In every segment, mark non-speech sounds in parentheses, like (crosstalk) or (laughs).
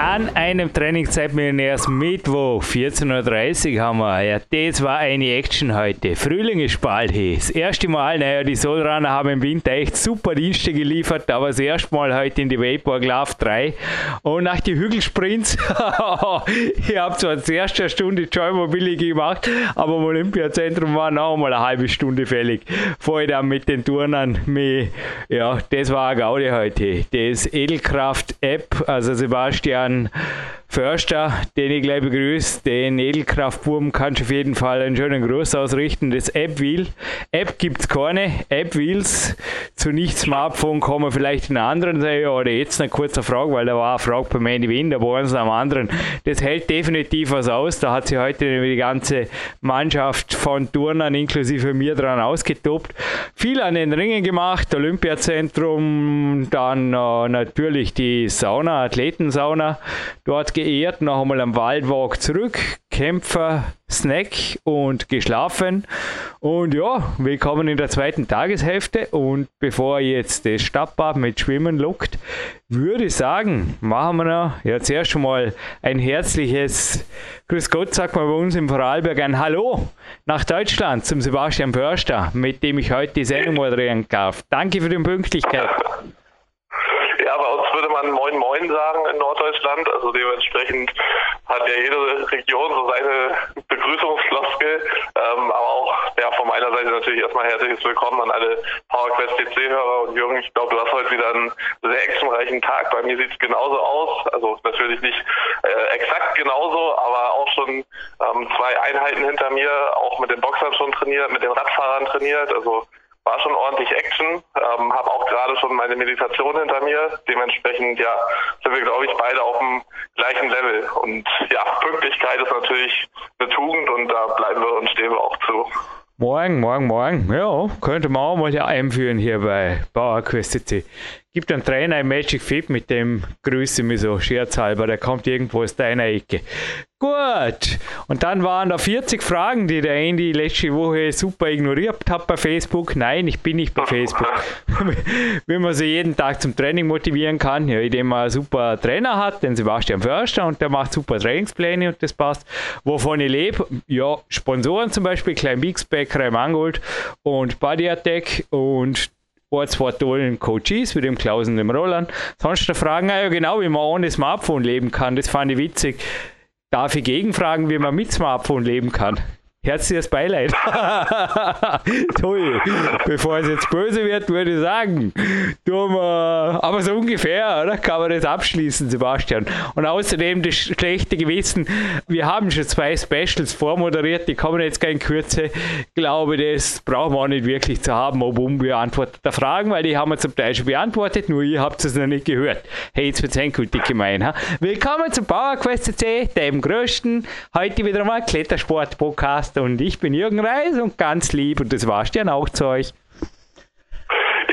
An einem Trainingszeitmillionärs Mittwoch, 14.30 Uhr haben wir. Ja, das war eine Action heute. Frühling ist bald hier. Das erste Mal, naja, die Solrunner haben im Winter echt super Dienste geliefert, aber das erste Mal heute in die Vapor Glove 3. Und nach den Hügelsprints, (laughs) ich habe zwar das erste eine Stunde Joy Mobility gemacht, aber im Olympiazentrum war noch einmal eine halbe Stunde fällig. Vorher dann mit den Turnern. Ja, das war eine Gaudi heute. Das Edelkraft App, also Sebastian Herrn Förster, den ich gleich begrüße. Den Edelkraftbuben kannst du auf jeden Fall einen schönen Gruß ausrichten. Das App-Wheel. App gibt es keine. App-Wheels zu nicht Smartphone kommen vielleicht in anderen Serie oder jetzt eine kurze Frage, weil da war eine Frage bei Mandy Wien, da waren sie am anderen. Das hält definitiv was aus. Da hat sich heute die ganze Mannschaft von Turnern inklusive mir dran ausgetobt. Viel an den Ringen gemacht, Olympiazentrum, dann äh, natürlich die Sauna, Athletensauna dort geehrt, noch einmal am Waldwalk zurück, Kämpfer, Snack und geschlafen. Und ja, willkommen in der zweiten Tageshälfte. Und bevor jetzt das Stadtbad mit Schwimmen lockt, würde ich sagen, machen wir noch jetzt erst mal ein herzliches Grüß Gott, sagt man bei uns im Vorarlberg ein Hallo nach Deutschland zum Sebastian Förster, mit dem ich heute die Sendung moderieren darf. Danke für die Pünktlichkeit. Bei uns würde man Moin Moin sagen in Norddeutschland. Also dementsprechend hat ja jede Region so seine Begrüßungsfloskel. Ähm, aber auch ja, von meiner Seite natürlich erstmal herzliches Willkommen an alle PowerQuest CC-Hörer. Und Jürgen, ich glaube, du hast heute wieder einen sehr actionreichen Tag. Bei mir sieht es genauso aus. Also natürlich nicht äh, exakt genauso, aber auch schon ähm, zwei Einheiten hinter mir, auch mit den Boxern schon trainiert, mit den Radfahrern trainiert. Also war schon ordentlich Action, ähm, habe auch gerade schon meine Meditation hinter mir. Dementsprechend, ja, sind wir, glaube ich, beide auf dem gleichen Level. Und ja, Pünktlichkeit ist natürlich eine Tugend und da bleiben wir und stehen wir auch zu. Morgen, morgen, morgen. Ja, könnte man auch mal ja einführen hier bei Bauerquest CC. Gibt einen Trainer im Magic Fit, mit dem grüße mich so scherzhalber, der kommt irgendwo aus deiner Ecke. Gut, und dann waren da 40 Fragen, die der Andy letzte Woche super ignoriert hat bei Facebook. Nein, ich bin nicht bei Facebook. (laughs) Wie man sie jeden Tag zum Training motivieren kann, ja, indem man einen super Trainer hat, den Sebastian Förster, und der macht super Trainingspläne und das passt. Wovon ich lebe, ja, Sponsoren zum Beispiel, Klein Bigs, Bäckerei Mangold und Body Attack und ein, zwei tollen Coaches, wie dem Klaus und dem Roland. Sonst fragen ja genau, wie man ohne Smartphone leben kann. Das fand ich witzig. Darf ich gegenfragen, wie man mit Smartphone leben kann? Herzliches Beileid. (laughs) Toll. Bevor es jetzt böse wird, würde ich sagen, wir, aber so ungefähr, oder? Kann man das abschließen, Sebastian. Und außerdem das schlechte Gewissen, wir haben schon zwei Specials vormoderiert, die kommen jetzt gar in Kürze. Ich glaube, das brauchen wir auch nicht wirklich zu haben, ob unbeantwortete Fragen, weil die haben wir zum Teil schon beantwortet, nur ihr habt es noch nicht gehört. Hey, jetzt wird es endgültig gemein. Ha? Willkommen zum PowerQuest CC, dem größten, heute wieder mal Klettersport-Podcast und ich bin Jürgen Reis und ganz lieb und das war's dann auch zu euch.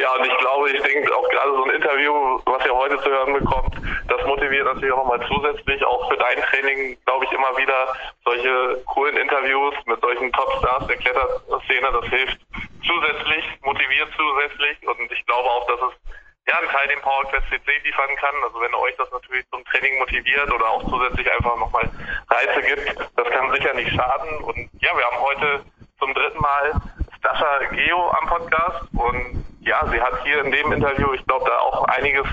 Ja, und ich glaube, ich denke auch gerade so ein Interview, was ihr heute zu hören bekommt, das motiviert natürlich auch nochmal zusätzlich, auch für dein Training, glaube ich, immer wieder solche coolen Interviews mit solchen Topstars der Kletterszene, das hilft zusätzlich, motiviert zusätzlich und ich glaube auch, dass es ja, einen Teil den PowerQuest CC liefern kann. Also wenn euch das natürlich zum Training motiviert oder auch zusätzlich einfach nochmal Reize gibt, das kann sicher nicht schaden. Und ja, wir haben heute zum dritten Mal Stascha Geo am Podcast und ja, sie hat hier in dem Interview, ich glaube, da auch einiges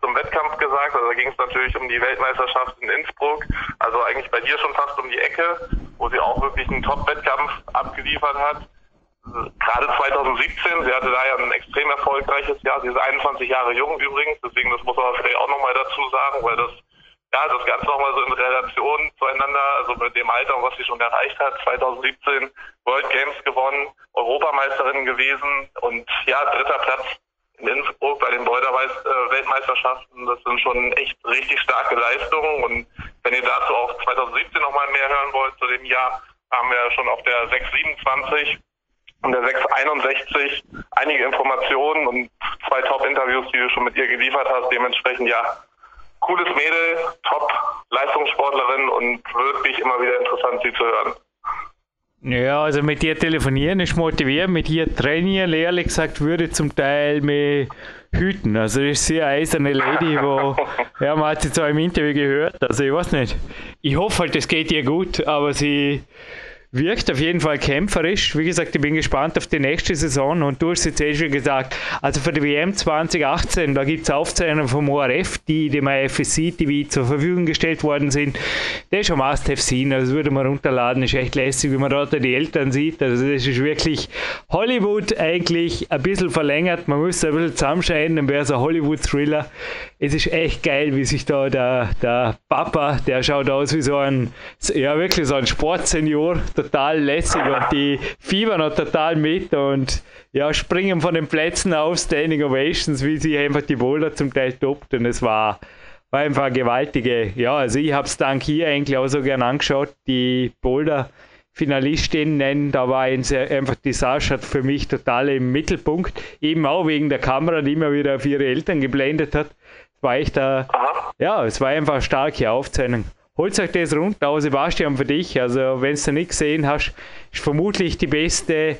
zum Wettkampf gesagt. Also da ging es natürlich um die Weltmeisterschaft in Innsbruck, also eigentlich bei dir schon fast um die Ecke, wo sie auch wirklich einen Top-Wettkampf abgeliefert hat gerade 2017, sie hatte da ja ein extrem erfolgreiches Jahr. Sie ist 21 Jahre jung übrigens, deswegen das muss man vielleicht auch nochmal dazu sagen, weil das ja das Ganze nochmal so in Relation zueinander, also mit dem Alter, was sie schon erreicht hat, 2017 World Games gewonnen, Europameisterin gewesen und ja, dritter Platz in Innsbruck bei den Boulder-Weltmeisterschaften. Das sind schon echt richtig starke Leistungen und wenn ihr dazu auch 2017 nochmal mehr hören wollt, zu dem Jahr, haben wir schon auf der 627 und der 661 einige Informationen und zwei Top-Interviews, die du schon mit ihr geliefert hast. Dementsprechend ja, cooles Mädel, top Leistungssportlerin und wirklich immer wieder interessant, sie zu hören. Ja, also mit ihr telefonieren ist motiviert, mit ihr trainieren, ehrlich gesagt, würde zum Teil mehr hüten. Also ist sehr eiserne Lady, wo, (laughs) ja, man hat sie zwar im Interview gehört, also ich weiß nicht. Ich hoffe halt, es geht ihr gut, aber sie wirkt auf jeden Fall kämpferisch. Wie gesagt, ich bin gespannt auf die nächste Saison und du hast jetzt eh schon gesagt, also für die WM 2018, da gibt es Aufzeichnungen vom ORF, die dem IFSC TV zur Verfügung gestellt worden sind. Das ist schon Must-Have sehen, also das würde man runterladen, ist echt lässig, wie man dort die Eltern sieht. Also das ist wirklich Hollywood eigentlich ein bisschen verlängert, man muss ein bisschen zusammenscheiden, dann wäre es ein Hollywood-Thriller. Es ist echt geil, wie sich da der, der Papa, der schaut aus wie so ein, ja wirklich so ein Sportsenior, total lässig und die fiebern noch total mit und ja, springen von den Plätzen auf, Standing Ovations, wie sie einfach die Boulder zum Teil toppt und es war, war einfach eine gewaltige, ja, also ich habe es dank hier eigentlich auch so gern angeschaut, die Boulder Finalistinnen, da war einfach die Sascha für mich total im Mittelpunkt, eben auch wegen der Kamera, die immer wieder auf ihre Eltern geblendet hat. War echt, äh, ja, es war einfach eine starke Aufzeichnung holt euch das runter, auch Sebastian, für dich. Also, wenn du nicht gesehen hast, ist vermutlich die beste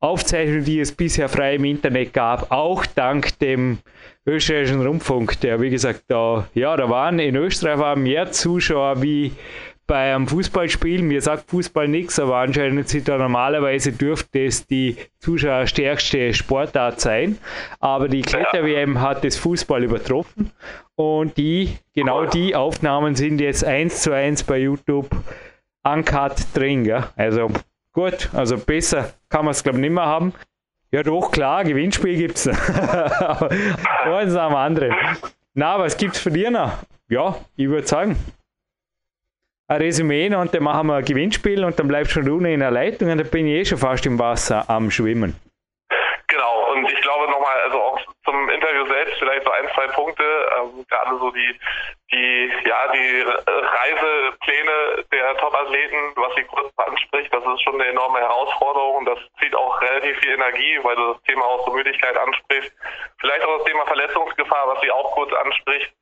Aufzeichnung, die es bisher frei im Internet gab, auch dank dem österreichischen Rundfunk, der, wie gesagt, da, ja, da waren in Österreich waren mehr Zuschauer wie bei einem Fußballspiel, mir sagt Fußball nichts, aber anscheinend sind da normalerweise dürfte es die zuschauerstärkste Sportart sein. Aber die Kletter-WM hat das Fußball übertroffen und die, genau die Aufnahmen sind jetzt eins zu eins bei YouTube uncut drin. Ja? Also gut, also besser kann man es glaube ich nicht mehr haben. Ja doch, klar, Gewinnspiel gibt (laughs) es. Eins am anderen. Na, was gibt es für dir noch? Ja, ich würde sagen, ein Resümee und dann machen wir ein Gewinnspiel und dann bleibst schon du in der Leitung und dann bin ich eh schon fast im Wasser am Schwimmen. Genau, und ich glaube nochmal, also auch zum Selbst vielleicht so ein, zwei Punkte, ähm, gerade so die, die, ja, die Reisepläne der Top-Athleten, was sie kurz anspricht, das ist schon eine enorme Herausforderung das zieht auch relativ viel Energie, weil du das Thema auch so Müdigkeit ansprichst. Vielleicht auch das Thema Verletzungsgefahr, was sie auch kurz anspricht.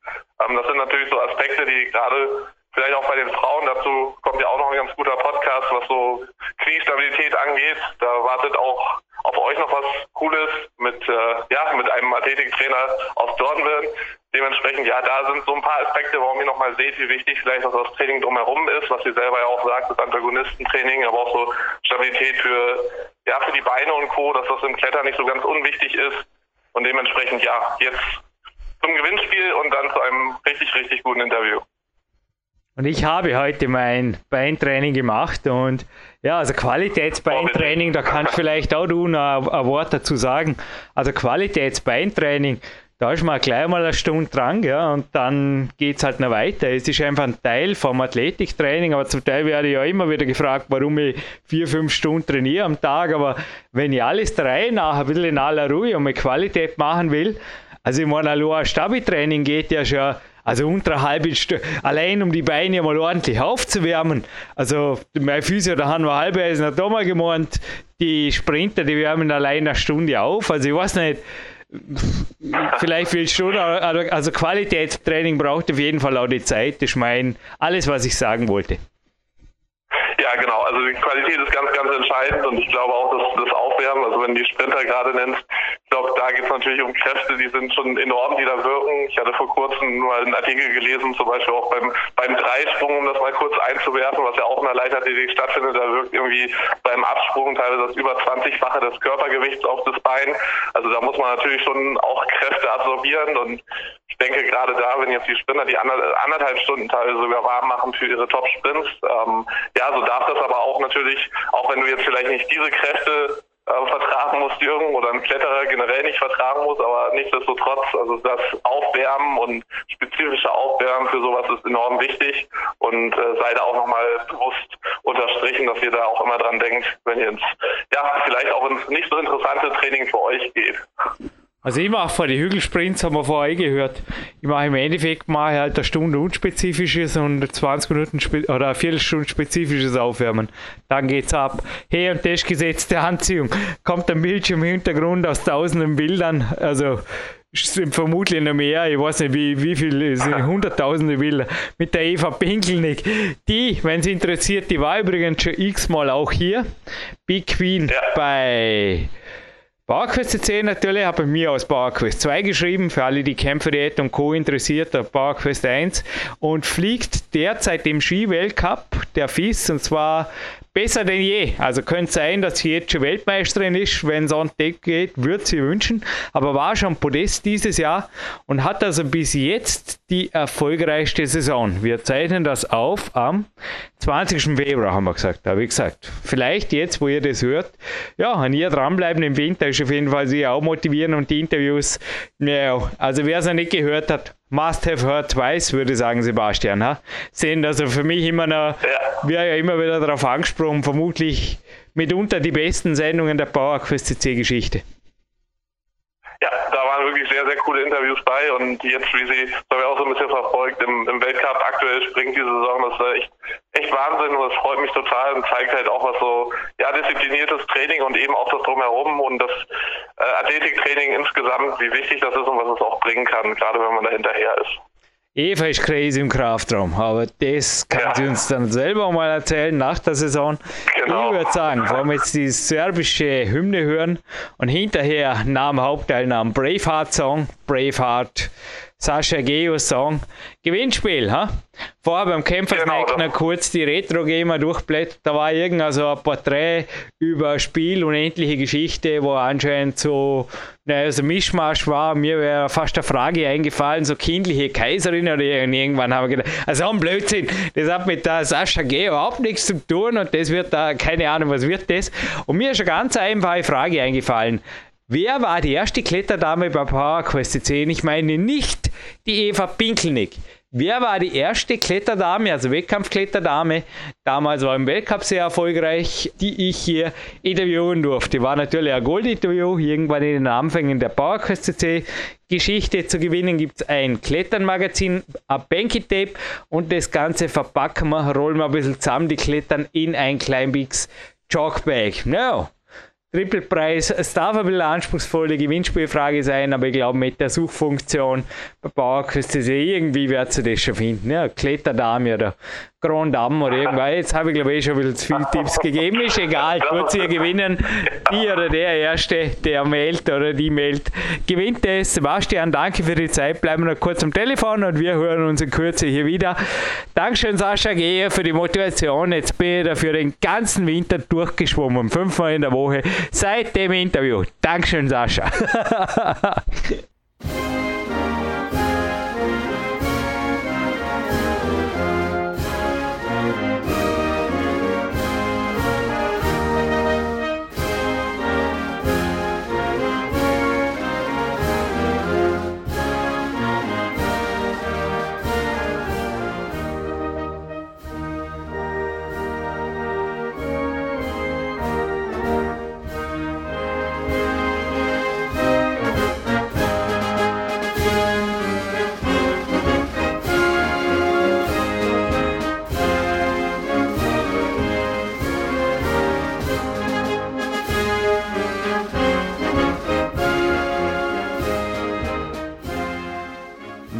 Ähm, das sind natürlich so Aspekte, die gerade Vielleicht auch bei den Frauen, dazu kommt ja auch noch ein ganz guter Podcast, was so Kniestabilität angeht. Da wartet auch auf euch noch was Cooles mit, äh, ja, mit einem Athletiktrainer aus Dornbirn. Dementsprechend, ja, da sind so ein paar Aspekte, warum ihr nochmal seht, wie wichtig vielleicht auch das Training drumherum ist, was ihr selber ja auch sagt, das Antagonistentraining, aber auch so Stabilität für, ja, für die Beine und Co., dass das im Klettern nicht so ganz unwichtig ist. Und dementsprechend, ja, jetzt zum Gewinnspiel und dann zu einem richtig, richtig guten Interview. Und ich habe heute mein Beintraining gemacht und ja, also Qualitätsbeintraining, da kannst vielleicht auch du noch ein, Wort dazu sagen. Also Qualitätsbeintraining, da ist man gleich mal eine Stunde dran, ja, und dann geht es halt noch weiter. Es ist einfach ein Teil vom Athletiktraining, aber zum Teil werde ich ja immer wieder gefragt, warum ich vier, fünf Stunden trainiere am Tag, aber wenn ich alles drei nach ein bisschen in aller Ruhe und mit Qualität machen will, also ich meine, ein Stabi-Training geht ja schon also unter einer halben Stunde, allein um die Beine mal ordentlich aufzuwärmen. Also mein Physio, da haben wir halbweise noch da mal gemeint, die Sprinter, die wärmen allein eine Stunde auf. Also ich weiß nicht, vielleicht willst du, also Qualitätstraining braucht auf jeden Fall auch die Zeit. Das ist mein, alles, was ich sagen wollte. Ja, genau. Also die Qualität ist ganz, ganz entscheidend und ich glaube auch, dass das Aufwärmen, also wenn die Sprinter gerade nennst, ich glaube, da geht es natürlich um Kräfte, die sind schon enorm, die da wirken. Ich hatte vor kurzem mal einen Artikel gelesen, zum Beispiel auch beim, beim Dreisprung, um das mal kurz einzuwerfen, was ja auch in der Leichtathletik stattfindet. Da wirkt irgendwie beim Absprung teilweise das über 20-fache des Körpergewichts auf das Bein. Also da muss man natürlich schon auch Kräfte absorbieren und ich denke gerade da, wenn jetzt die Sprinter die anderthalb Stunden teilweise sogar warm machen für ihre Top-Sprints, ähm, ja, so darf das aber auch natürlich, auch wenn du jetzt vielleicht nicht diese Kräfte äh, vertragen muss, Jürgen, oder ein Kletterer generell nicht vertragen muss, aber nichtsdestotrotz, also das Aufwärmen und spezifische Aufwärmen für sowas ist enorm wichtig und äh, sei da auch nochmal bewusst unterstrichen, dass ihr da auch immer dran denkt, wenn ihr ins, ja, vielleicht auch ins nicht so interessante Training für euch geht. Also ich mache vor die Hügelsprints, haben wir vorher gehört. Ich mache im Endeffekt mache halt eine Stunde unspezifisches und 20 Minuten oder eine Viertelstunde spezifisches Aufwärmen. Dann geht's ab. Hey, und das gesetzte Anziehung. Kommt ein Bildschirm im Hintergrund aus tausenden Bildern. Also sind vermutlich noch mehr, ich weiß nicht wie, wie viele, sind (laughs) hunderttausende Bilder, mit der Eva Pinkelnick. Die, wenn sie interessiert, die war übrigens schon x-mal auch hier. Big Queen ja. bei PowerQuest CC natürlich, habe mir aus PowerQuest 2 geschrieben, für alle, die Kämpferdiät und Co. interessiert, der PowerQuest 1 und fliegt derzeit im Ski-Weltcup der FIS und zwar besser denn je. Also könnte sein, dass sie jetzt schon Weltmeisterin ist. Wenn es an den geht, würde sie wünschen. Aber war schon Podest dieses Jahr und hat also bis jetzt die erfolgreichste Saison. Wir zeichnen das auf am 20. Februar, haben wir gesagt. Da habe ich gesagt, vielleicht jetzt, wo ihr das hört, ja, an ihr dranbleiben im Winter ist auf jeden Fall sie auch motivieren und die Interviews, ja, also wer es noch nicht gehört hat, Must have heard twice, würde sagen Sebastian. Ha? Sind also für mich immer noch, ja. wir ja immer wieder darauf angesprochen, vermutlich mitunter die besten Sendungen der PowerQuest CC-Geschichte. Ja, da waren wirklich sehr, sehr coole Interviews bei und jetzt, wie sie, das haben wir auch so ein bisschen verfolgt, im, im Weltcup aktuell springt diese Saison, das ist echt, echt Wahnsinn und das freut mich total und zeigt halt auch was so, ja, diszipliniertes Training und eben auch das Drumherum und das äh, Athletiktraining insgesamt, wie wichtig das ist und was es auch bringen kann, gerade wenn man da hinterher ist. Eva ist crazy im Kraftraum, aber das kann ja. sie uns dann selber mal erzählen nach der Saison. Genau. Ich würde sagen, wollen wir jetzt die serbische Hymne hören und hinterher nach dem Hauptteilnahmen Braveheart-Song, Braveheart Sascha Geo Song. Gewinnspiel, ha? Vorher beim Kämpfersnack genau. noch kurz die Retro-Gamer durchblättert. Da war irgend so ein Porträt über Spiel, unendliche Geschichte, wo anscheinend so, naja, so Mischmasch war. Mir wäre fast eine Frage eingefallen, so kindliche Kaiserin oder irgendwann haben wir gedacht, also ein Blödsinn, das hat mit der Sascha Geo überhaupt nichts zu tun und das wird da, keine Ahnung, was wird das? Und mir ist eine ganz einfache Frage eingefallen. Wer war die erste Kletterdame bei PowerQuest 10? Ich meine nicht die Eva Pinkelnick. Wer war die erste Kletterdame, also Wettkampfkletterdame? Damals war im Weltcup sehr erfolgreich, die ich hier interviewen durfte. War natürlich ein Goldinterview, irgendwann in den Anfängen der PowerQuest CC. Geschichte zu gewinnen gibt es ein Kletternmagazin, ein Banky Tape und das Ganze verpacken wir, rollen wir ein bisschen zusammen, die Klettern in ein Kleinbix Chalkbag. No. Trippelpreis. Es darf ein bisschen anspruchsvolle Gewinnspielfrage sein, aber ich glaube, mit der Suchfunktion bei Bauerküste irgendwie wird ihr das schon finden. Ja, Kletterdame oder Grand Dame oder irgendwas. Jetzt habe ich glaube ich schon wieder zu viele Tipps gegeben. Ist egal, wird ihr gewinnen. Die oder der Erste, der meldet oder die meldet, gewinnt es. Sebastian, danke für die Zeit. Bleiben wir noch kurz am Telefon und wir hören uns in Kürze hier wieder. Dankeschön, Sascha Geher, für die Motivation. Jetzt bin ich dafür den ganzen Winter durchgeschwommen. Fünfmal in der Woche seit dem Interview. Dankeschön, Sascha. (laughs)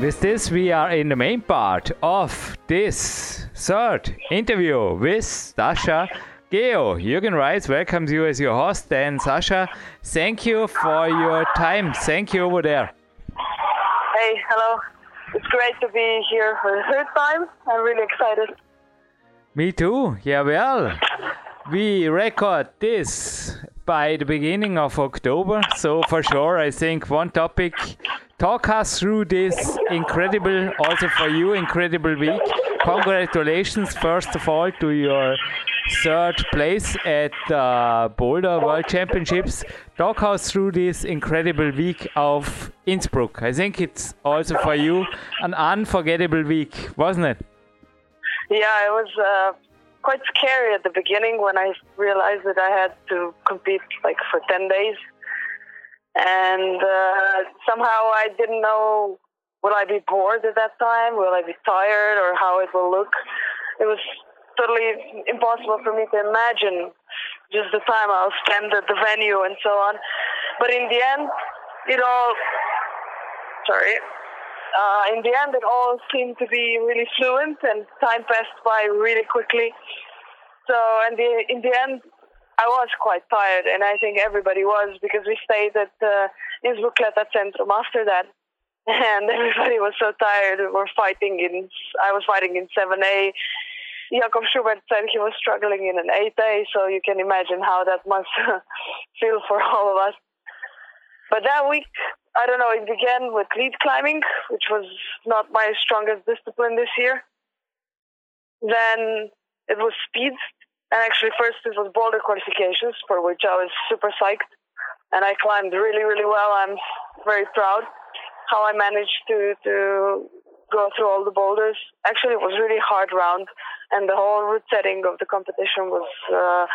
with this, we are in the main part of this third interview with Sasha Gejo. Jürgen Reis welcomes you as your host. And Sasha, thank you for your time. Thank you over there. Hey, hello. It's great to be here for the third time. I'm really excited. Me too. Yeah, well, we record this by the beginning of October. So for sure, I think one topic talk us through this incredible, also for you, incredible week. Congratulations, first of all, to your third place at the Boulder World Championships. Talk us through this incredible week of Innsbruck. I think it's also for you an unforgettable week, wasn't it? Yeah, it was uh, quite scary at the beginning when I realized that I had to compete like for 10 days and uh, somehow I didn't know will I be bored at that time, will I be tired, or how it will look. It was totally impossible for me to imagine just the time I'll spend at the venue and so on. But in the end, it all sorry. Uh, in the end, it all seemed to be really fluent, and time passed by really quickly. So, in the in the end, I was quite tired, and I think everybody was because we stayed at uh, Innsbruck Centrum after that, (laughs) and everybody was so tired. We were fighting in. I was fighting in 7A. Jakob Schubert said he was struggling in an 8A, so you can imagine how that must (laughs) feel for all of us. But that week, I don't know, it began with lead climbing, which was not my strongest discipline this year. Then it was speeds. And actually, first it was boulder qualifications, for which I was super psyched. And I climbed really, really well. I'm very proud how I managed to, to go through all the boulders. Actually, it was really hard round, and the whole route setting of the competition was uh,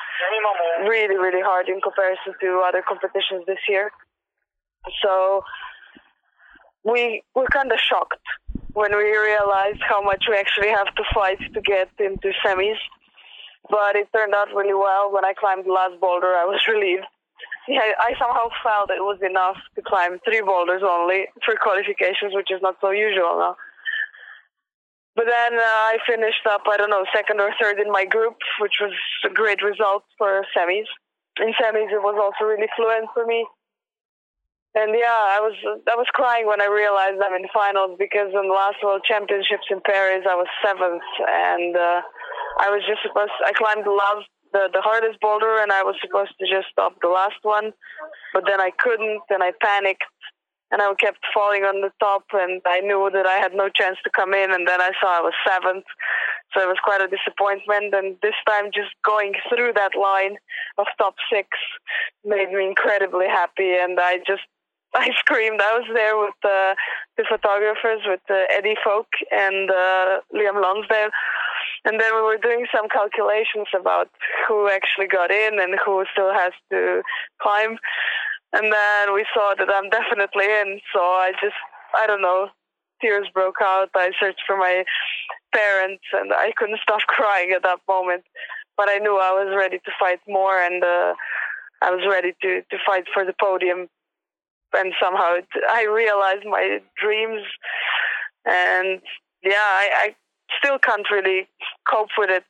really, really hard in comparison to other competitions this year. So we were kind of shocked when we realized how much we actually have to fight to get into semis. But it turned out really well. When I climbed the last boulder, I was (laughs) relieved. Yeah, I somehow felt it was enough to climb three boulders only for qualifications, which is not so usual now. But then uh, I finished up, I don't know, second or third in my group, which was a great result for semis. In semis, it was also really fluent for me and yeah, I was I was crying when I realized I'm in finals because in the last World Championships in Paris I was seventh, and uh, I was just supposed I climbed the last the the hardest boulder and I was supposed to just stop the last one, but then I couldn't and I panicked and I kept falling on the top and I knew that I had no chance to come in and then I saw I was seventh. So it was quite a disappointment and this time just going through that line of top six made me incredibly happy and I just I screamed. I was there with uh, the photographers, with uh, Eddie Fowke and uh, Liam Lonsdale. And then we were doing some calculations about who actually got in and who still has to climb. And then we saw that I'm definitely in. So I just, I don't know, tears broke out. I searched for my parents and I couldn't (laughs) stop crying at that moment. But I knew I was ready to fight more and uh, I was ready to, to fight for the podium and somehow it, I realized my dreams, and yeah, I, I still can't really cope with it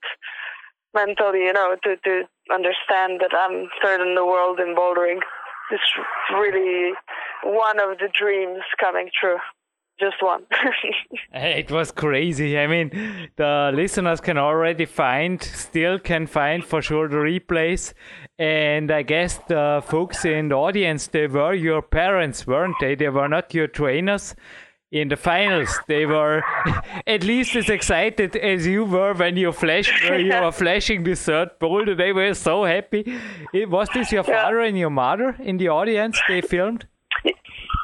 mentally, you know, to to understand that I'm third in the world in bouldering. It's really one of the dreams coming true just one. (laughs) it was crazy. I mean, the listeners can already find, still can find for sure the replays. And I guess the folks in the audience, they were your parents, weren't they? They were not your trainers. In the finals, they were (laughs) at least as excited as you were when you flashed, when you were flashing the third boulder. They were so happy. Eh, was this your father yeah. and your mother in the audience? They filmed.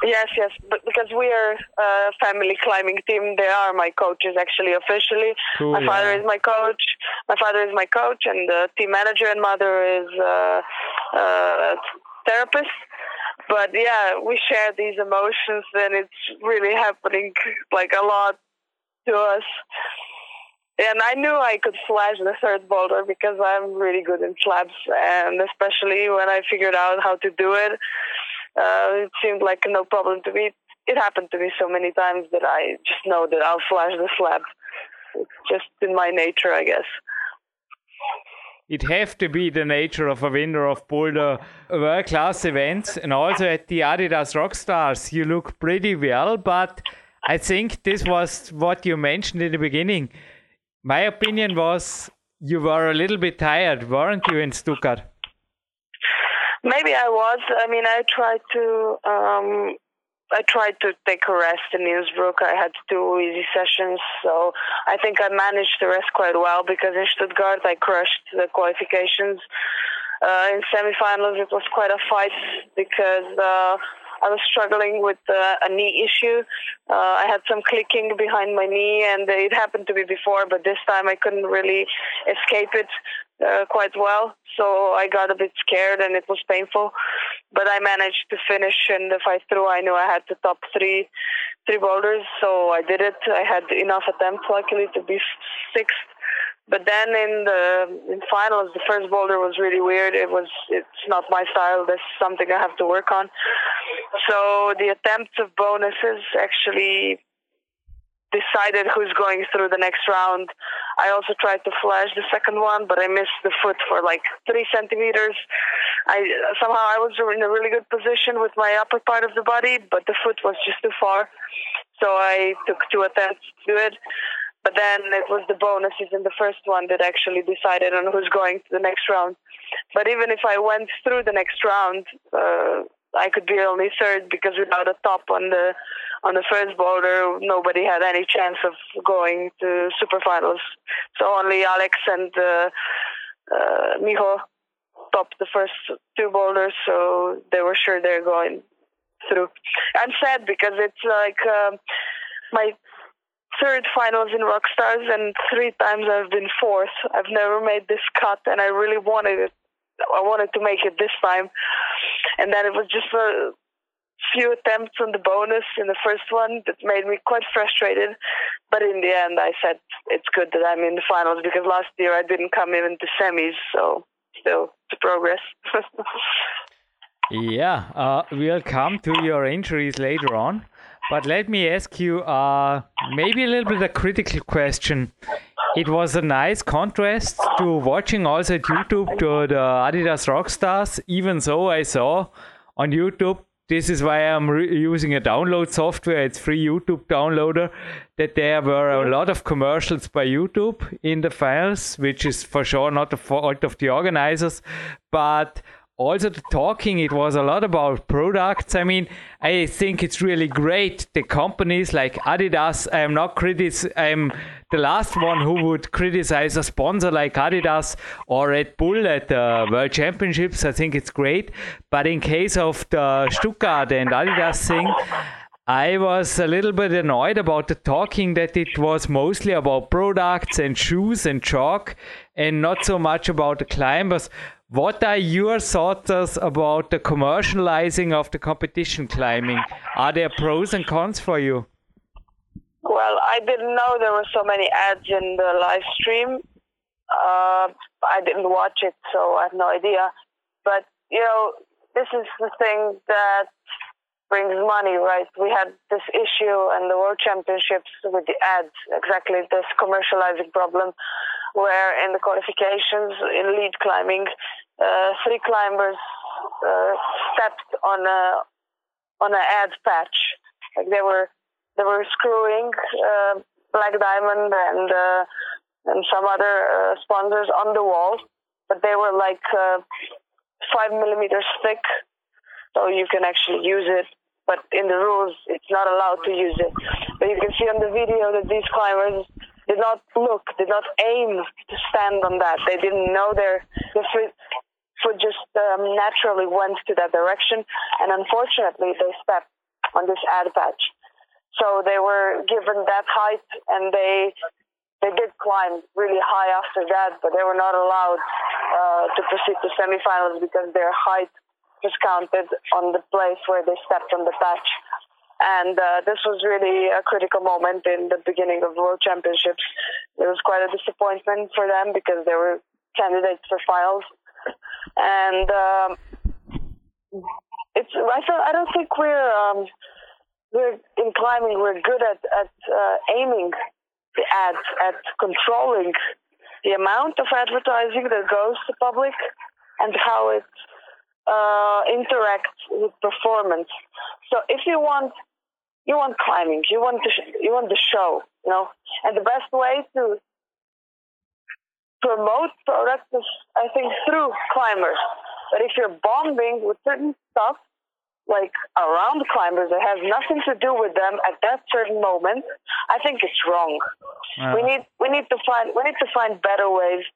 Yes, yes, but because we are a family climbing team, they are my coaches actually officially. Cool, my father yeah. is my coach. My father is my coach, and the team manager and mother is uh, uh, therapist. But yeah, we share these emotions, and it's really happening like a lot to us. And I knew I could flash the third boulder because I'm really good in slabs, and especially when I figured out how to do it uh, it seemed like no problem to me. It happened to me so many times that I just know that I'll flash the slab. It's just in my nature, I guess. It have to be the nature of a winner of Boulder World Class events, and also at the Adidas Rockstars, you look pretty well. But I think this was what you mentioned in the beginning. My opinion was you were a little bit tired, weren't you, in Stuttgart? Maybe I was. I mean, I tried to. Um, I tried to take a rest in Innsbruck. I had two easy sessions, so I think I managed the rest quite well because in Stuttgart I crushed the qualifications. Uh, in semifinals, it was quite a fight because uh, I was struggling with uh, a knee issue. Uh, I had some clicking behind my knee, and it happened to me before, but this time I couldn't really escape it uh, quite well. So I got a bit scared, and it was painful. But I managed to finish, and if I threw, I knew I had the top three, three boulders. So I did it. I had enough attempts, luckily, to be sixth. But then in the in finals, the first boulder was really weird. It was it's not my style. That's something I have to work on. So the attempts of bonuses actually decided who's going through the next round. I also tried to flash the second one, but I missed the foot for like three centimeters. I somehow I was in a really good position with my upper part of the body, but the foot was just too far. So I took two attempts to do it. But then it was the bonuses in the first one that actually decided on who's going to the next round. But even if I went through the next round, uh, I could be only third because without a top on the on the first boulder, nobody had any chance of going to super finals. So only Alex and uh, uh, Miho topped the first two boulders, so they were sure they're going through. I'm sad because it's like um, my third finals in Rockstars, and three times I've been fourth. I've never made this cut, and I really wanted it. I wanted to make it this time, and then it was just a few attempts on the bonus in the first one that made me quite frustrated. But in the end, I said it's good that I'm in the finals because last year I didn't come even to semis, so still to progress. (laughs) yeah, uh, we'll come to your injuries later on. But let me ask you uh, maybe a little bit a critical question. It was a nice contrast to watching also at YouTube to the Adidas Rockstars. Even so, I saw on YouTube this is why I'm using a download software. It's free YouTube downloader. That there were a lot of commercials by YouTube in the files, which is for sure not the fault of the organizers, but also the talking it was a lot about products. I mean i think it's really great the companies like adidas i am not critic i'm um, the last one who would criticize a sponsor like adidas or red bull at the world championships. I think it's great. But in case of the stuttgart and adidas thing I was a little bit annoyed about the talking that it was mostly about products and shoes and chalk and not so much about the climbers. What are your thoughts about the commercializing of the competition climbing? Are there pros and cons for you? Well, I didn't know there were so many ads in the live stream. Uh, I didn't watch it, so I have no idea. But, you know, this is the thing that brings money, right? We had this issue and the World Championships with the ads, exactly this commercializing problem where in the qualifications in lead climbing, uh, three climbers uh, stepped on a on an ad patch. Like they were they were screwing uh, Black Diamond and uh, and some other uh, sponsors on the wall, but they were like uh, five millimeters thick, so you can actually use it. But in the rules, it's not allowed to use it. But you can see on the video that these climbers did not look, did not aim to stand on that. They didn't know their, foot, foot just um, naturally went to that direction. And unfortunately, they stepped on this ad patch. So they were given that height and they they did climb really high after that, but they were not allowed uh, to proceed to semifinals because their height was counted on the place where they stepped on the patch. And uh, this was really a critical moment in the beginning of World Championships. It was quite a disappointment for them because they were candidates for finals. And um, it's I don't I don't think we're um, we're in climbing we're good at at uh, aiming ads at controlling the amount of advertising that goes to public and how it uh, interacts with performance. So if you want you want climbing, you want to you want the show, you know. And the best way to promote products is, I think, through climbers. But if you're bombing with certain stuff, like around climbers that has nothing to do with them at that certain moment, I think it's wrong. We need we need to find we need to find better ways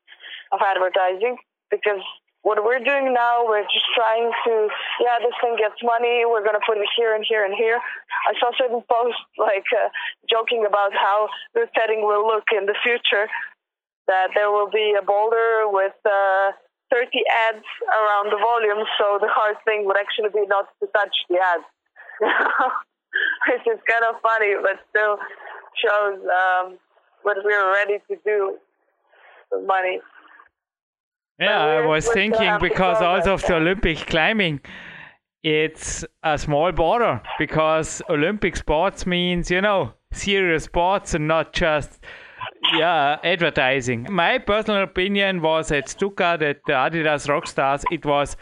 of advertising because what we're doing now, we're just trying to, yeah, this thing gets money. We're going to put it here and here and here. I saw certain posts like uh, joking about how the setting will look in the future. That there will be a boulder with uh, 30 ads around the volume, so the hard thing would actually be not to touch the ads, (laughs) which is kind of funny, but still shows um, what we're ready to do with money. Yeah, I was thinking because also of the Olympic climbing, it's a small border because Olympic sports means, you know, serious sports and not just yeah, advertising. My personal opinion was at Stuttgart at the Adidas Rockstars, it was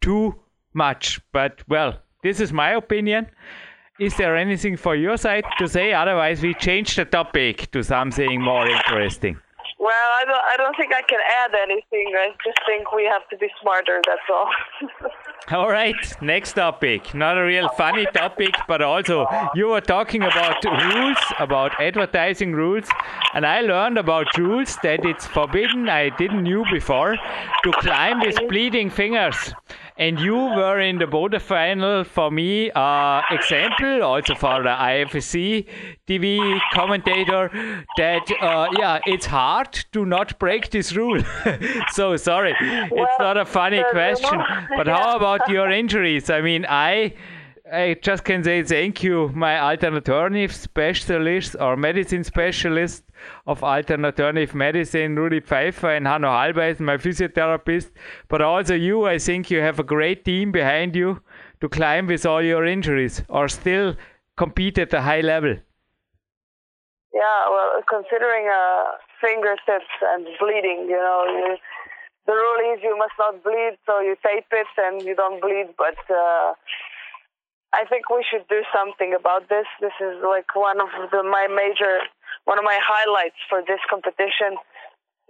too much. But well, this is my opinion. Is there anything for your side to say? Otherwise, we change the topic to something more interesting. Well, I don't, I don't think I can add anything. I just think we have to be smarter, that's all. (laughs) all right, next topic. Not a real funny topic, but also you were talking about rules, about advertising rules, and I learned about rules that it's forbidden, I didn't knew before, to climb with bleeding fingers and you were in the Bode final for me. Uh, example also for the IFSC TV commentator that uh, yeah, it's hard to not break this rule. (laughs) so sorry, well, it's not a funny question. But how (laughs) about your injuries? I mean, I I just can say thank you, my alternative specialist or medicine specialist of alternative medicine, Rudi Pfeiffer and Hanno Halbeis, my physiotherapist. But also you, I think you have a great team behind you to climb with all your injuries or still compete at a high level. Yeah, well, considering uh, fingertips and bleeding, you know, you, the rule is you must not bleed, so you tape it and you don't bleed, but. Uh, I think we should do something about this. This is like one of the, my major, one of my highlights for this competition.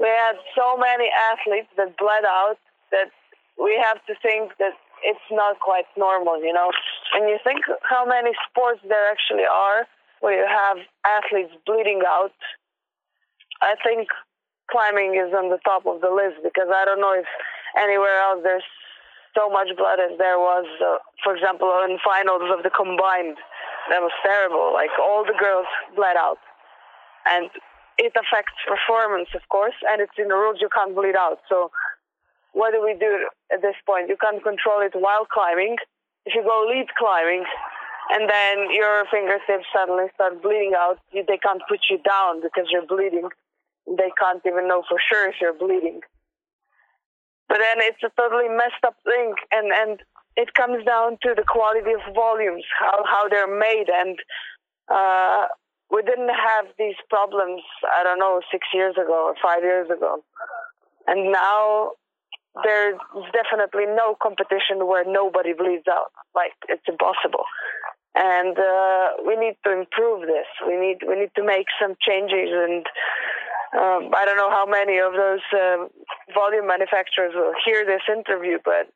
We had so many athletes that bled out that we have to think that it's not quite normal, you know. And you think how many sports there actually are where you have athletes bleeding out. I think climbing is on the top of the list because I don't know if anywhere else there's so much blood as there was, uh, for example, in finals of the combined. That was terrible. Like all the girls bled out, and it affects performance, of course. And it's in the rules you can't bleed out. So what do we do at this point? You can't control it while climbing. If you go lead climbing, and then your fingertips suddenly start bleeding out, they can't put you down because you're bleeding. They can't even know for sure if you're bleeding. But then it's a totally messed up thing, and and it comes down to the quality of volumes, how how they're made, and uh, we didn't have these problems. I don't know, six years ago or five years ago, and now there's definitely no competition where nobody bleeds out. Like it's impossible, and uh, we need to improve this. We need we need to make some changes and um, I don't know how many of those uh, volume manufacturers will hear this interview, but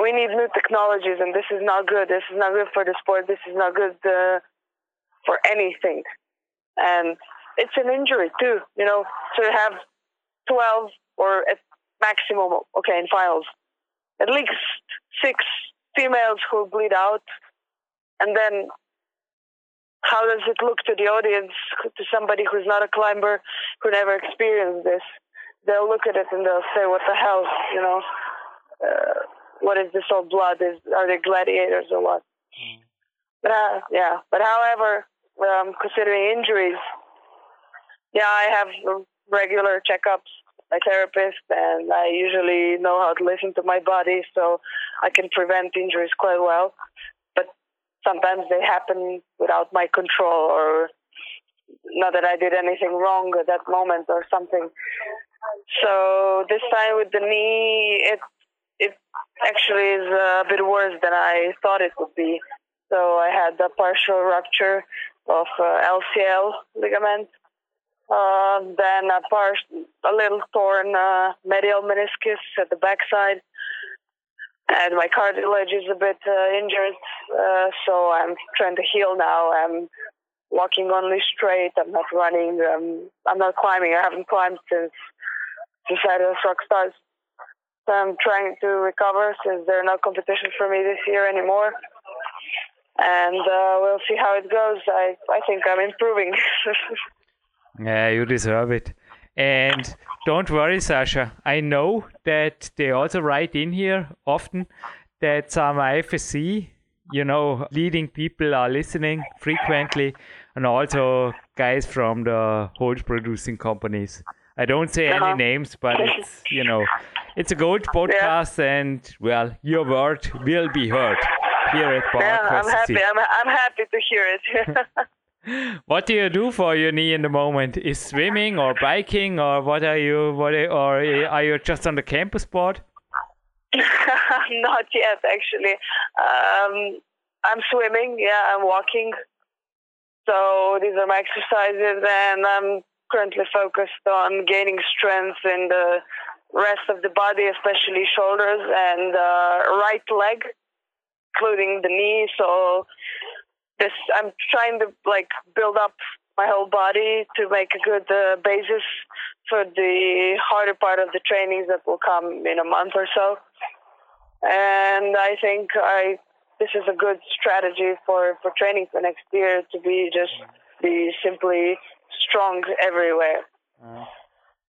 we need new technologies, and this is not good. This is not good for the sport. This is not good uh, for anything. And it's an injury too, you know. To have 12 or at maximum, okay, in finals, at least six females who bleed out, and then how does it look to the audience, to somebody who's not a climber, who never experienced this? They'll look at it and they'll say, "What the hell?" You know, uh, what is this all blood? Is are they gladiators or what? Mm. But uh, yeah, but however, um, considering injuries, yeah, I have regular checkups. My therapist, and I usually know how to listen to my body, so I can prevent injuries quite well sometimes they happen without my control or not that I did anything wrong at that moment or something. So this time with the knee, it it actually is a bit worse than I thought it would be. So I had a partial rupture of uh, LCL ligament, uh, then a, par- a little torn uh, medial meniscus at the backside, and my cartilage is a bit uh, injured, uh, so I'm trying to heal now. I'm walking only straight. I'm not running. Um, I'm not climbing. I haven't climbed since since I was rock stars. So I'm trying to recover since there are no competitions for me this year anymore. And uh, we'll see how it goes. I I think I'm improving. (laughs) yeah, you deserve it. And don't worry, Sasha. I know that they also write in here often that some IFSC, you know, leading people are listening frequently, and also guys from the horse producing companies. I don't say any uh-huh. names, but it's you know, it's a good podcast, yeah. and well, your word will be heard here at Bar Yeah, I'm happy. I'm, I'm happy to hear it. (laughs) what do you do for your knee in the moment? Is swimming or biking or what are you? What are, or are you just on the campus board? (laughs) Not yet, actually. Um, I'm swimming. Yeah, I'm walking. So these are my exercises, and I'm currently focused on gaining strength in the rest of the body, especially shoulders and uh, right leg, including the knee. So this, I'm trying to like build up my whole body to make a good uh, basis for the harder part of the trainings that will come in a month or so. And I think I this is a good strategy for, for training for next year to be just be simply strong everywhere. Uh,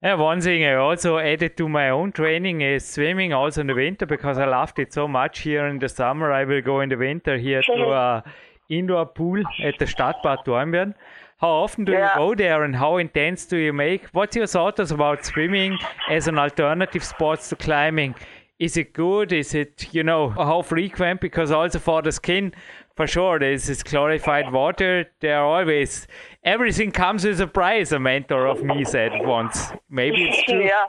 yeah, one thing I also added to my own training is swimming also in the winter because I loved it so much here in the summer. I will go in the winter here to a indoor pool at the Stadtbad Dornbirn. How often do yeah. you go there and how intense do you make? What's your thoughts about swimming as an alternative sport to climbing? Is it good? Is it, you know, how frequent? Because also for the skin, for sure, there's this clarified water. There are always, everything comes with a price, a mentor of me said once. Maybe it's (laughs) true. yeah.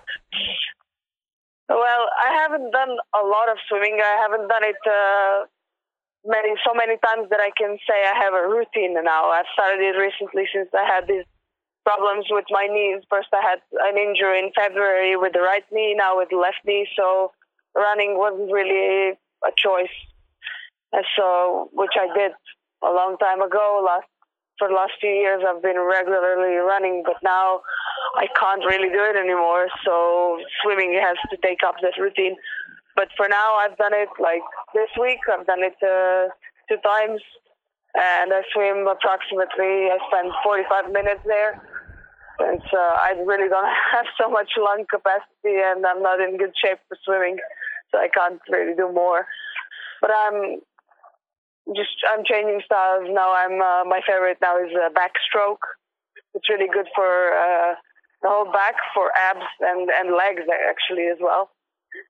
Well, I haven't done a lot of swimming. I haven't done it uh, many so many times that I can say I have a routine now. I've started it recently since I had these problems with my knees. First, I had an injury in February with the right knee, now with the left knee. So running wasn't really a choice. And so, which I did a long time ago. Last for the last few years, I've been regularly running, but now I can't really do it anymore. So swimming has to take up that routine. But for now, I've done it like this week. I've done it uh, two times, and I swim approximately. I spend 45 minutes there. And so I really don't (laughs) have so much lung capacity, and I'm not in good shape for swimming so I can't really do more. But I'm just I'm changing styles now. I'm uh, my favorite now is uh, backstroke. It's really good for uh, the whole back, for abs and and legs actually as well.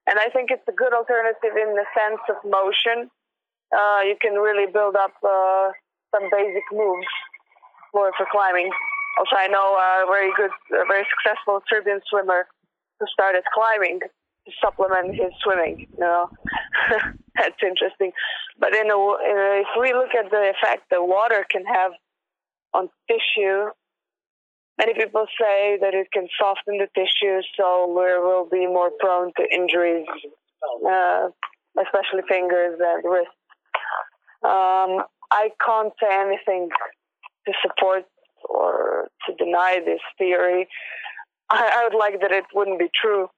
And I think it's a good alternative in the sense of motion. Uh, you can really build up uh, some basic moves for for climbing. Also, I know a very good, a very successful Serbian swimmer who started climbing to supplement his swimming. You know, (laughs) that's interesting. But in a, in a, if we look at the effect the water can have on tissue, many people say that it can soften the tissue, so we will be more prone to injuries, uh, especially fingers and wrists. Um, I can't say anything to support or to deny this theory. I, I would like that it wouldn't be true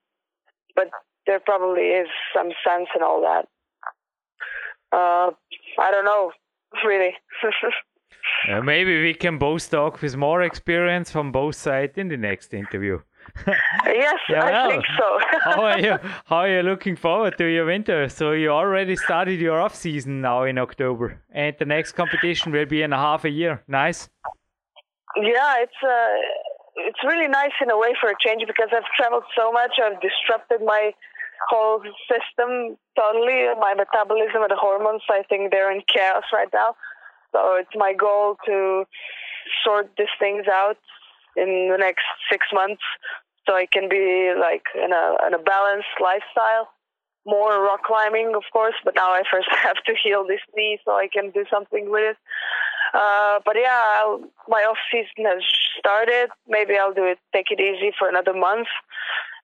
but there probably is some sense in all that. Uh, I don't know, (laughs) really. (laughs) uh, maybe we can both talk with more experience from both sides in the next interview. (laughs) yes, yeah, I think so. (laughs) how are you? How are you looking forward to your winter? So you already started your off season now in October, and the next competition will be in a half a year. Nice. Yeah, it's uh, it's really nice in a way for a change because I've traveled so much. I've disrupted my whole system totally. My metabolism and the hormones, I think they're in chaos right now. So it's my goal to sort these things out in the next six months so I can be like in a in a balanced lifestyle. More rock climbing, of course, but now I first (laughs) have to heal this knee so I can do something with it. Uh, but yeah, I'll, my off season has started. Maybe I'll do it, take it easy for another month.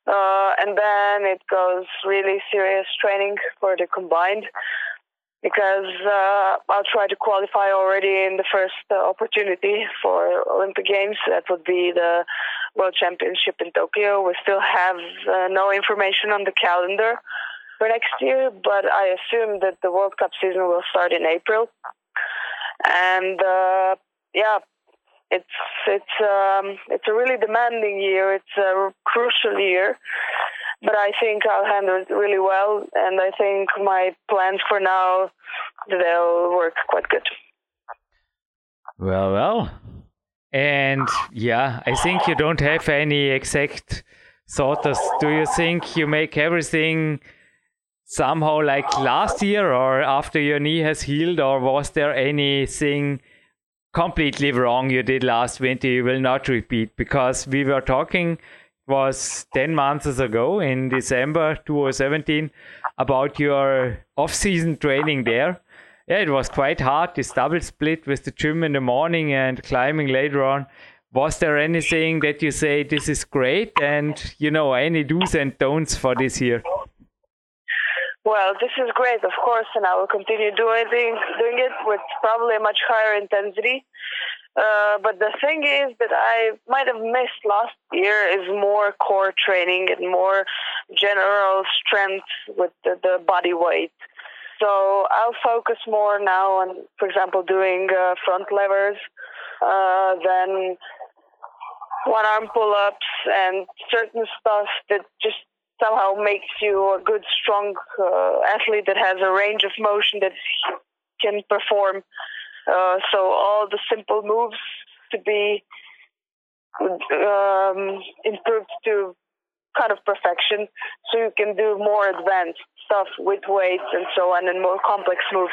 Uh, and then it goes really serious training for the combined because uh, I'll try to qualify already in the first uh, opportunity for Olympic Games. That would be the World Championship in Tokyo. We still have uh, no information on the calendar for next year, but I assume that the World Cup season will start in April and uh, yeah, it's it's um, it's a really demanding year. It's a crucial year, but I think I'll handle it really well, and I think my plans for now they'll work quite good. Well, well, and yeah, I think you don't have any exact Sotos, do you think you make everything somehow like last year or after your knee has healed, or was there anything completely wrong you did last winter you will not repeat? Because we were talking was 10 months ago in December 2017 about your off-season training there. Yeah, it was quite hard. This double split with the gym in the morning and climbing later on. Was there anything that you say this is great and you know any do's and don'ts for this year? Well, this is great, of course, and I will continue doing doing it with probably a much higher intensity. Uh, but the thing is that I might have missed last year is more core training and more general strength with the, the body weight. So I'll focus more now on, for example, doing uh, front levers, uh, then one arm pull ups and certain stuff that just somehow makes you a good, strong uh, athlete that has a range of motion that can perform uh, so all the simple moves to be um, improved to kind of perfection, so you can do more advanced stuff with weights and so on, and more complex moves.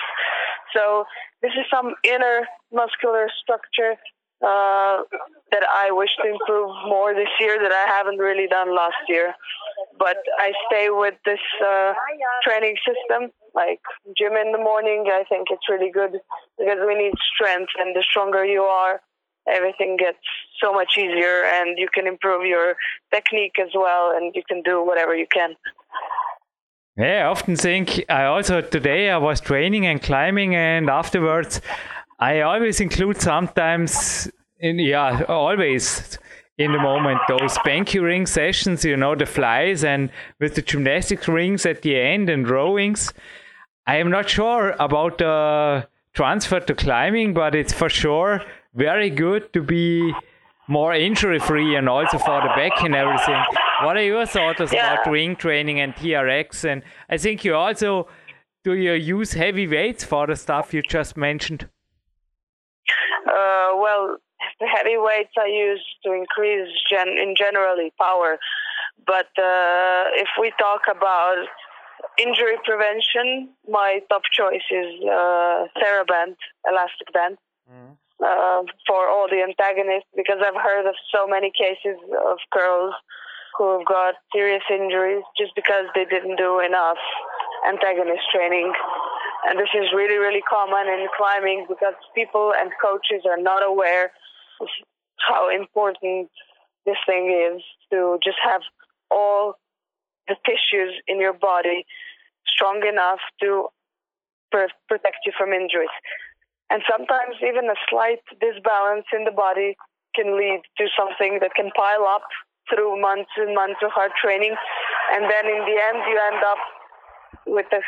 So this is some inner muscular structure uh, that I wish to improve more this year that I haven't really done last year. But I stay with this uh, training system, like gym in the morning. I think it's really good because we need strength, and the stronger you are, everything gets so much easier, and you can improve your technique as well, and you can do whatever you can. Yeah, I often think I also today I was training and climbing, and afterwards I always include sometimes in yeah always in the moment those banky ring sessions you know the flies and with the gymnastic rings at the end and rowings. I am not sure about the transfer to climbing but it's for sure very good to be more injury free and also for the back and everything. What are your thoughts yeah. about ring training and trx and i think you also do you use heavy weights for the stuff you just mentioned uh, well, the heavy weights I use to increase gen- in generally power. But uh, if we talk about injury prevention, my top choice is uh, TheraBand, elastic band. Mm. Uh, for all the antagonists, because I've heard of so many cases of girls who have got serious injuries just because they didn't do enough antagonist training and this is really, really common in climbing because people and coaches are not aware of how important this thing is to just have all the tissues in your body strong enough to protect you from injuries. And sometimes even a slight disbalance in the body can lead to something that can pile up through months and months of hard training. And then in the end, you end up with a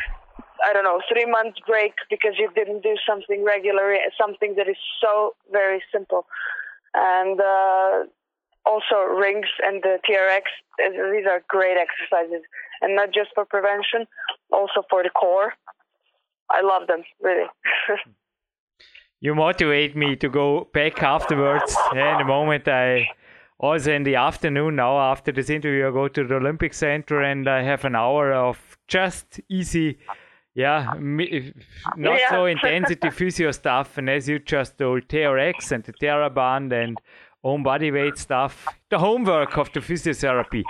I don't know, three months break because you didn't do something regular, something that is so very simple. And uh, also rings and the TRX, these are great exercises. And not just for prevention, also for the core. I love them, really. (laughs) you motivate me to go back afterwards. Yeah, in the moment I also in the afternoon now after this interview I go to the Olympic Center and I have an hour of just easy yeah, not yeah. so intensity physio stuff, and as you just told, TRX and the TheraBand and own body weight stuff, the homework of the physiotherapy.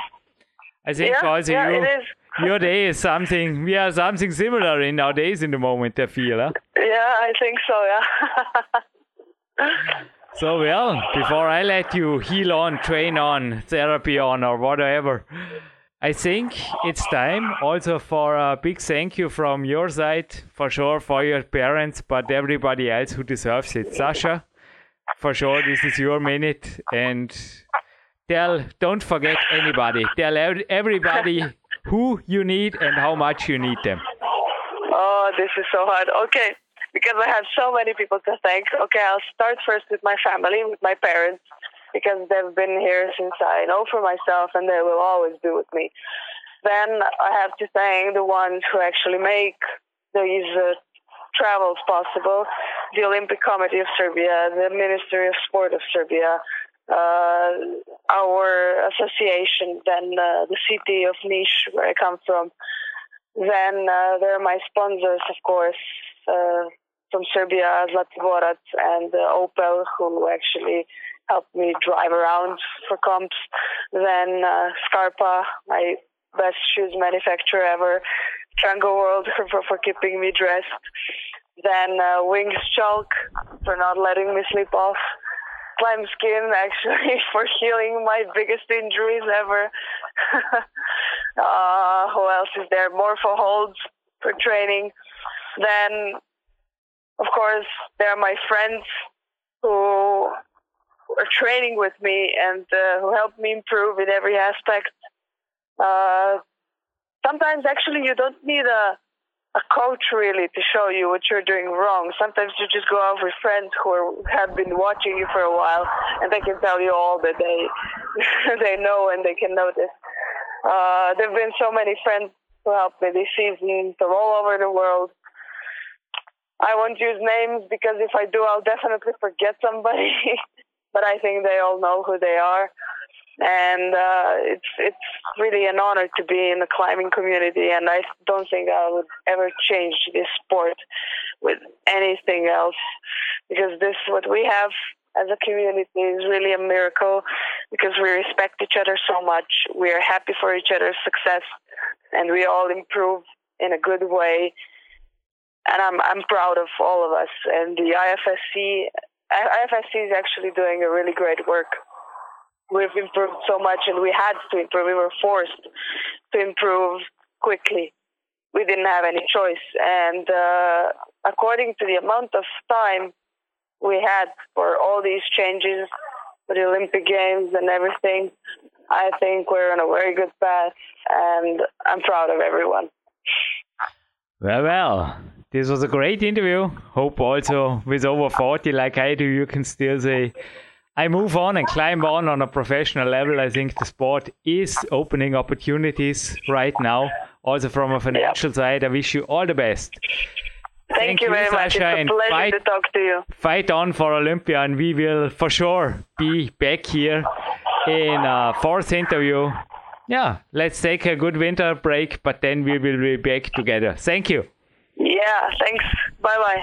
I think yeah, also yeah, you, your day is something, we have something similar in our days in the moment, I feel. Huh? Yeah, I think so, yeah. (laughs) so, well, before I let you heal on, train on, therapy on, or whatever, I think it's time also for a big thank you from your side, for sure, for your parents, but everybody else who deserves it. Sasha, for sure, this is your minute. And tell, don't forget anybody. Tell everybody who you need and how much you need them. Oh, this is so hard. Okay, because I have so many people to thank. Okay, I'll start first with my family, with my parents because they've been here since I know for myself and they will always be with me. Then I have to thank the ones who actually make these uh, travels possible the Olympic Committee of Serbia, the Ministry of Sport of Serbia, uh, our association, then uh, the city of Niš, where I come from. Then uh, there are my sponsors, of course, uh, from Serbia, Zlatiborac and uh, Opel, who actually helped me drive around for comps. Then uh, Scarpa, my best shoes manufacturer ever. Trango World (laughs) for, for keeping me dressed. Then uh, Wings Chalk for not letting me sleep off. Climb Skin (laughs) actually for healing my biggest injuries ever. (laughs) uh, who else is there? Morpho Holds for training. Then, of course, there are my friends who are training with me and uh, who help me improve in every aspect. Uh, sometimes actually you don't need a a coach really to show you what you're doing wrong. Sometimes you just go out with friends who are, have been watching you for a while, and they can tell you all that they (laughs) they know and they can notice. Uh, there've been so many friends who helped me this season from all over the world. I won't use names because if I do, I'll definitely forget somebody. (laughs) but I think they all know who they are and uh, it's it's really an honor to be in the climbing community. And I don't think I would ever change this sport with anything else because this what we have as a community is really a miracle because we respect each other so much. We are happy for each other's success, and we all improve in a good way. And I'm I'm proud of all of us. And the IFSC IFSC is actually doing a really great work we've improved so much and we had to improve. We were forced to improve quickly. We didn't have any choice. And uh, according to the amount of time we had for all these changes, for the Olympic Games and everything, I think we're on a very good path and I'm proud of everyone. Well, well, this was a great interview. Hope also with over 40 like I do, you can still say I move on and climb on on a professional level. I think the sport is opening opportunities right now, also from a financial yep. side. I wish you all the best. Thank, Thank you, very much. It's a pleasure fight, to talk to you. Fight on for Olympia, and we will for sure be back here in a fourth interview. Yeah, let's take a good winter break, but then we will be back together. Thank you. Yeah, thanks. Bye bye.